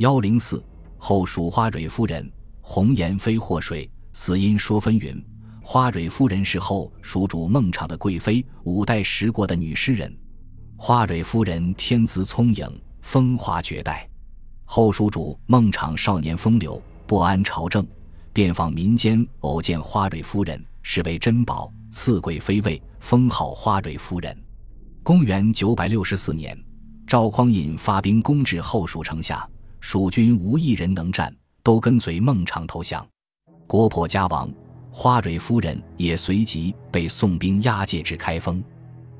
幺零四后蜀花蕊夫人，红颜非祸水，死因说纷纭。花蕊夫人是后蜀主孟昶的贵妃，五代十国的女诗人。花蕊夫人天资聪颖，风华绝代。后蜀主孟昶少年风流，不安朝政，便访民间，偶见花蕊夫人，视为珍宝，赐贵妃位，封号花蕊夫人。公元九百六十四年，赵匡胤发兵攻至后蜀城下，蜀军无一人能战，都跟随孟昶投降。国破家亡。花蕊夫人也随即被宋兵押解至开封。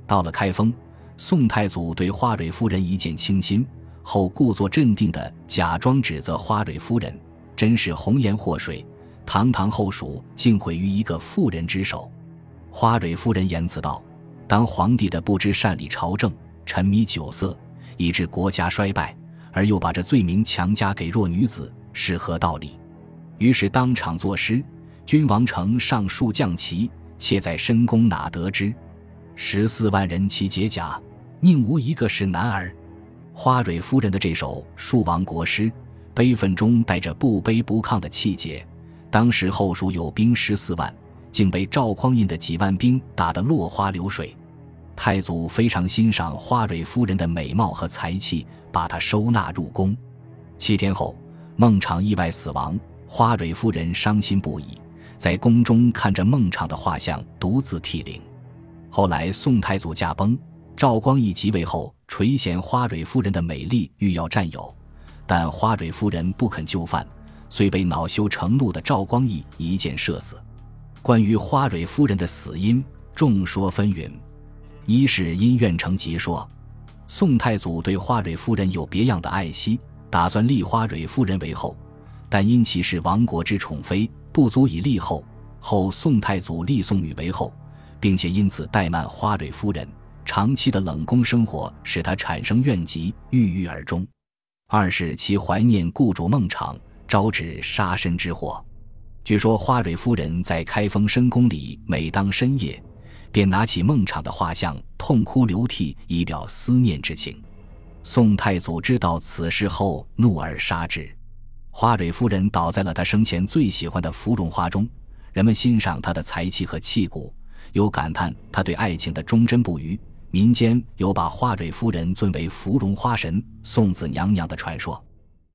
到了开封，宋太祖对花蕊夫人一见倾心，后故作镇定地假装指责花蕊夫人，真是红颜祸水，堂堂后蜀竟毁于一个妇人之手。花蕊夫人言辞道：“当皇帝的不知善理朝政，沉迷酒色，以致国家衰败，而又把这罪名强加给弱女子，是何道理？”于是当场作诗。君王城上数将旗，妾在深宫哪得知？十四万人齐解甲，宁无一个是男儿？花蕊夫人的这首戍亡国诗，悲愤中带着不卑不亢的气节。当时后蜀有兵十四万，竟被赵匡胤的几万兵打得落花流水。太祖非常欣赏花蕊夫人的美貌和才气，把她收纳入宫。七天后，孟昶意外死亡，花蕊夫人伤心不已。在宫中看着孟昶的画像，独自涕零。后来宋太祖驾崩，赵光义即位后，垂涎花蕊夫人的美丽，欲要占有，但花蕊夫人不肯就范，遂被恼羞成怒的赵光义一箭射死。关于花蕊夫人的死因，众说纷纭。一是因怨成疾说，宋太祖对花蕊夫人有别样的爱惜，打算立花蕊夫人为后，但因其是亡国之宠妃。不足以立后，后宋太祖立宋女为后，并且因此怠慢花蕊夫人，长期的冷宫生活使她产生怨疾，郁郁而终。二是其怀念故主孟昶，招致杀身之祸。据说花蕊夫人在开封深宫里，每当深夜，便拿起孟昶的画像，痛哭流涕，以表思念之情。宋太祖知道此事后，怒而杀之。花蕊夫人倒在了他生前最喜欢的芙蓉花中，人们欣赏她的才气和气骨，有感叹她对爱情的忠贞不渝。民间有把花蕊夫人尊为芙蓉花神、送子娘娘的传说。